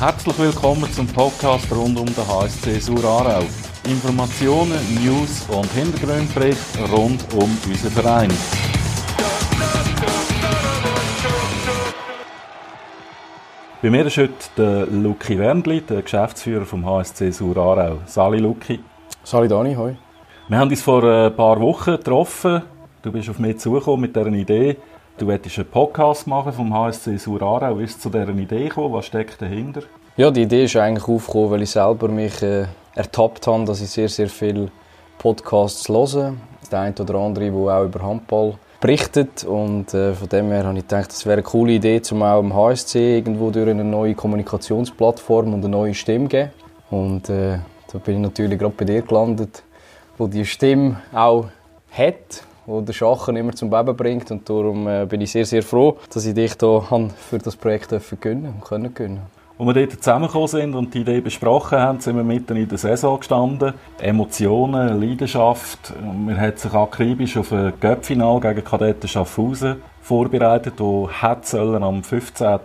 Herzlich willkommen zum Podcast rund um den HSC Sur Aarau. Informationen, News und Hintergrundbericht rund um unseren Verein. Bei mir ist heute der Luki Wendli, der Geschäftsführer vom HSC Sur Aarau. Sali Luki. Sali Dani, hoi. Wir haben uns vor ein paar Wochen getroffen. Du bist auf mich zugekommen mit dieser Idee. Du wolltest einen Podcast machen vom HSC Sur Aarau. Wie ist zu dieser Idee gekommen? Was steckt dahinter? Ja, die Idee ist eigentlich aufgekommen, weil ich selber mich äh, ertappt habe, dass ich sehr, sehr viele Podcasts höre. Der eine oder andere, der auch über Handball berichtet. Und äh, von dem her habe ich gedacht, das wäre eine coole Idee, um auch im HSC irgendwo durch eine neue Kommunikationsplattform und eine neue Stimme zu geben. Und äh, da bin ich natürlich gerade bei dir gelandet, wo die Stimme auch hat, wo der Schachen immer zum Beben bringt. Und darum äh, bin ich sehr, sehr froh, dass ich dich hier für das Projekt gewinnen und können. Als wir dort zusammengekommen sind und die Idee besprochen haben, sind wir mitten in der Saison gestanden. Emotionen, Leidenschaft. Wir haben sich akribisch auf ein Göppfinal gegen Kadetten Schaffhausen vorbereitet, hat sollen am 15.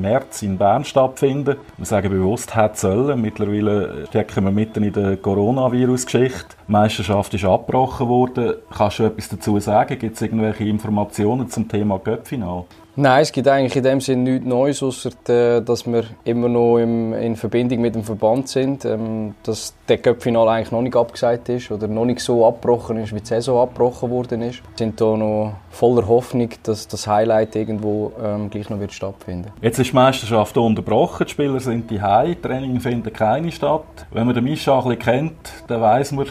März in Bern stattfinden. Wir sagen bewusst hat sollen. Mittlerweile stecken wir mitten in der Coronavirus-Geschichte. Die Meisterschaft ist abgebrochen worden. Kannst du etwas dazu sagen? Gibt es irgendwelche Informationen zum Thema Göppfinal? Nein, es gibt eigentlich in dem Sinne nichts Neues, außer äh, dass wir immer noch im, in Verbindung mit dem Verband sind, ähm, dass der Cup-Final eigentlich noch nicht abgesagt ist oder noch nicht so abgebrochen ist, wie die Saison abgebrochen worden ist. Wir sind hier noch voller Hoffnung, dass das Highlight irgendwo ähm, gleich noch wird stattfinden. Jetzt ist die Meisterschaft unterbrochen, die Spieler sind die Training findet keine statt. Wenn man den Mischa ein bisschen kennt, dann weiss man,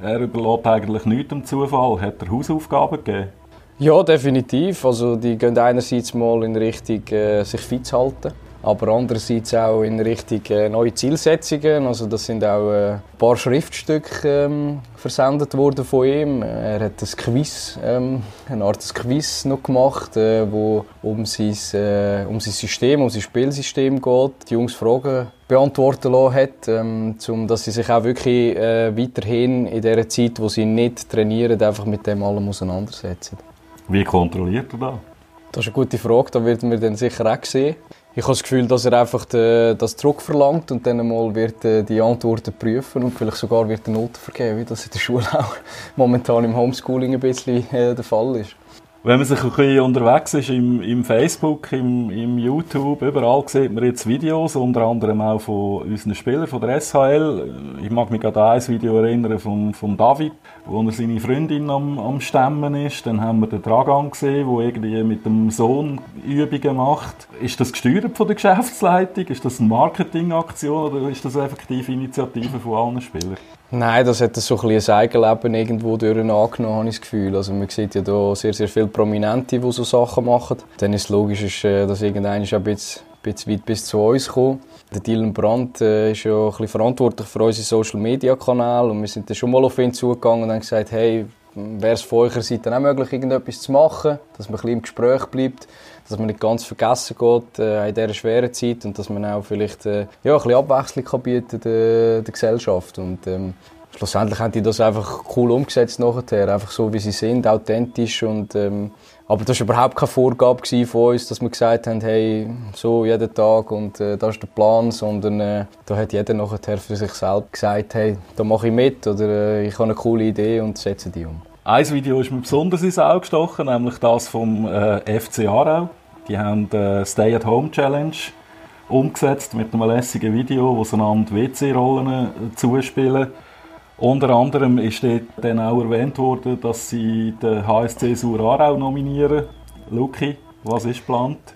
er überlässt eigentlich nichts dem Zufall. Hat er Hausaufgaben gegeben? Ja, definitiv. Also die gehen einerseits mal in Richtung äh, sich fit halten, aber andererseits auch in Richtung äh, neue Zielsetzungen. Also das sind auch äh, ein paar Schriftstücke ähm, versendet worden von ihm. Er hat ein Quiz, ähm, eine Art Quiz noch gemacht, äh, wo um sein, äh, um sein System, um sein Spielsystem geht. Die Jungs Fragen beantworten lassen hat, ähm, um, dass sie sich auch wirklich äh, weiterhin in der Zeit, wo sie nicht trainieren, einfach mit dem allem auseinandersetzen. Wie kontrolliert er das? Das ist eine gute Frage, da werden wir dann sicher auch sehen. Ich habe das Gefühl, dass er einfach das zurückverlangt und dann mal wird äh, die Antworten prüfen und vielleicht sogar wird eine Note vergeben, wie das in der Schule auch momentan im Homeschooling ein bisschen äh, der Fall ist wenn man sich ein bisschen unterwegs ist im, im Facebook, im, im, YouTube, überall sieht man jetzt Videos, unter anderem auch von unseren Spielern von der SHL. Ich mag mich gerade an ein Video erinnern von, von David, wo er seine Freundin am, am Stemmen ist. Dann haben wir den Dragan gesehen, der irgendwie mit dem Sohn Übungen macht. Ist das gesteuert von der Geschäftsleitung? Ist das eine Marketingaktion oder ist das effektiv Initiative von allen Spielern? Nein, das hat so ein, ein Eigenleben irgendwo durch angenommen, habe ich das Gefühl. Also man sieht ja da sehr, sehr viele Prominente, die so Sachen machen. Dann ist es logisch, äh, dass irgendeiner ein bisschen, bisschen weit bis zu uns kommt. Dylan Brandt äh, ist ja ein bisschen verantwortlich für unsere Social Media Kanäle und wir sind dann schon mal auf ihn zugegangen und haben gesagt, hey, wäre es von eurer Seite auch möglich, irgendetwas zu machen, dass man ein bisschen im Gespräch bleibt, dass man nicht ganz vergessen geht äh, in dieser schweren Zeit und dass man auch vielleicht äh, ja, ein bisschen Abwechslung kann bieten der, der Gesellschaft. Und, ähm, schlussendlich haben die das einfach cool umgesetzt nachher, einfach so wie sie sind, authentisch und ähm, aber das war überhaupt keine Vorgabe von uns, dass wir gesagt haben, hey, so jeden Tag und äh, das ist der Plan, sondern äh, da hat jeder nachher für sich selbst gesagt, hey, da mache ich mit oder äh, ich habe eine coole Idee und setze die um. Ein Video ist mir besonders ins Auge gestochen, nämlich das vom äh, FC Aarau. Die haben die äh, Stay-at-Home-Challenge umgesetzt mit einem lässigen Video, wo sie einander WC-Rollen äh, zuspielen. Unter anderem ist dann auch erwähnt worden, dass sie den HSC Sur Aarau nominieren. Luki, was ist geplant?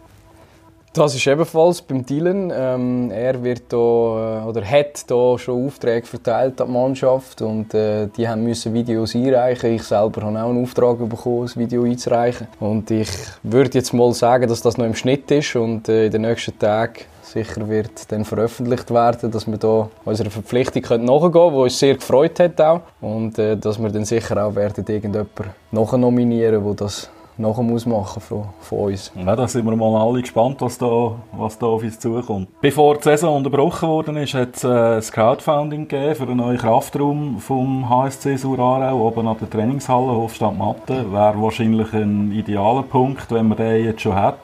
Das ist ebenfalls beim Dylan. Ähm, er wird da, äh, oder hat da schon Aufträge verteilt an die Mannschaft und äh, die haben müssen Videos einreichen. Ich selber habe auch einen Auftrag bekommen, ein Video einzureichen. Und ich würde jetzt mal sagen, dass das noch im Schnitt ist und äh, in den nächsten Tagen sicher wird dann veröffentlicht werden, dass wir da unserer Verpflichtung nachgehen können, die uns sehr gefreut hat auch. Und äh, dass wir dann sicher auch werden irgendjemanden nominieren, der das nachher muss machen von, von uns. Ja, da sind wir mal alle gespannt, was da, was da auf uns zukommt. Bevor die Saison unterbrochen worden ist, hat es äh, ein Crowdfunding gegeben für einen neuen Kraftraum vom HSC Surarau oben an der Trainingshalle Hofstadt Matte. Wäre wahrscheinlich ein idealer Punkt, wenn man den jetzt schon hat.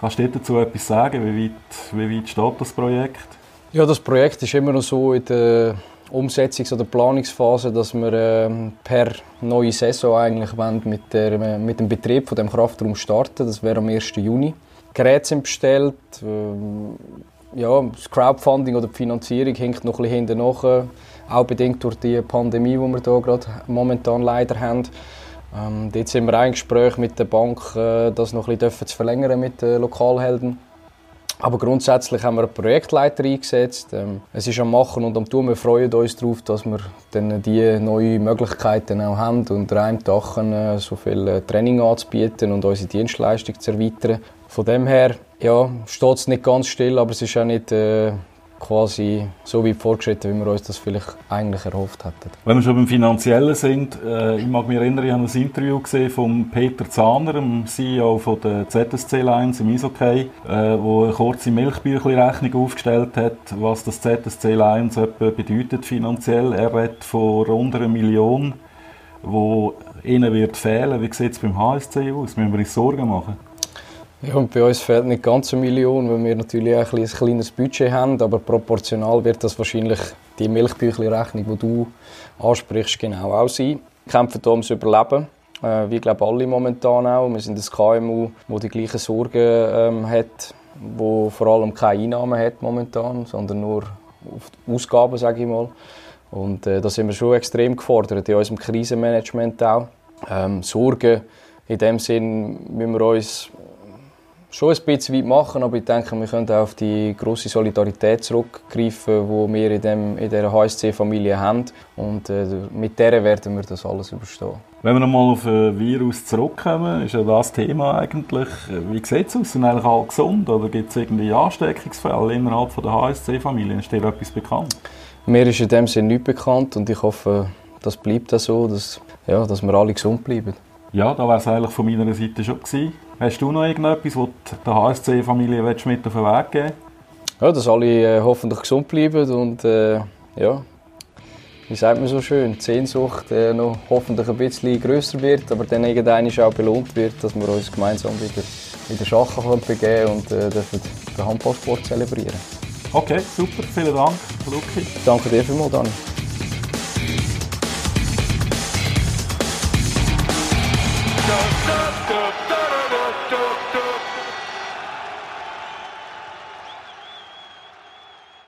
Kannst du dazu etwas sagen? Wie weit, wie weit steht das Projekt? Ja, das Projekt ist immer noch so in der Umsetzungs- oder Planungsphase, dass wir äh, per neue Saison eigentlich mit, der, mit dem Betrieb von dem Kraftraum starten. Das wäre am 1. Juni. Geräte sind bestellt. Äh, ja, das Crowdfunding oder die Finanzierung hinkt noch ein bisschen hinten nach. Auch bedingt durch die Pandemie, die wir hier gerade momentan leider haben. Ähm, dort sind wir ein Gespräch mit der Bank, äh, das noch ein bisschen zu verlängern mit den Lokalhelden. Aber grundsätzlich haben wir einen Projektleiter eingesetzt. Ähm, es ist am Machen und am Tun. Wir freuen uns darauf, dass wir dann die neuen Möglichkeiten auch haben und Tag äh, so viel äh, Training anzubieten und unsere Dienstleistung zu erweitern. Von dem her ja, steht es nicht ganz still, aber es ist auch nicht äh, quasi so weit vorgeschritten, wie wir uns das vielleicht eigentlich erhofft hätten. Wenn wir schon beim Finanziellen sind, äh, ich mag mich erinnern, ich habe ein Interview gesehen von Peter Zahner, dem CEO von der ZSC Lions im Eishockey, äh, wo eine kurze Milchbüchli-Rechnung aufgestellt hat, was das ZSC Lions etwa bedeutet finanziell. Er redet von rund einer Million, wo ihnen wird fehlen. Wie sieht es beim HSC aus? Müssen wir uns Sorgen machen? Ja, und bei uns fehlt nicht ganz eine Million, weil wir natürlich auch ein, ein kleines Budget haben, aber proportional wird das wahrscheinlich die Milchbüchli-Rechnung, die du ansprichst, genau auch sein. Wir kämpfen hier ums Überleben, äh, wie glaube alle momentan auch. Wir sind ein KMU, das die gleichen Sorgen ähm, hat, wo vor allem keine Einnahmen hat momentan, sondern nur Ausgaben, sage ich mal. Und äh, da sind wir schon extrem gefordert, in unserem Krisenmanagement auch. Ähm, Sorgen in dem Sinn müssen wir uns schon ein bisschen weit machen, aber ich denke, wir können auch auf die große Solidarität zurückgreifen, die wir in, dem, in dieser HSC-Familie haben. Und äh, mit der werden wir das alles überstehen. Wenn wir nochmal auf ein Virus zurückkommen, ist ja das Thema eigentlich, wie sieht es aus? Sind eigentlich alle gesund oder gibt es irgendwie Ansteckungsfälle innerhalb der HSC-Familie? Ist dir etwas bekannt? Mir ist in dem Sinne nichts bekannt und ich hoffe, das bleibt auch so, dass, ja, dass wir alle gesund bleiben. Ja, da wäre es eigentlich von meiner Seite schon gewesen. Hast du noch irgendetwas, was der HSC-Familie mit auf den Weg geben Ja, dass alle äh, hoffentlich gesund bleiben und äh, ja, wie sagt man so schön, die Sehnsucht äh, noch hoffentlich ein bisschen grösser wird, aber dann irgendwann auch belohnt wird, dass wir uns gemeinsam wieder in den Schachen begeben und äh, dürfen den Handballsport zelebrieren. Okay, super, vielen Dank, Luki. Danke dir vielmals, Dani. don't know.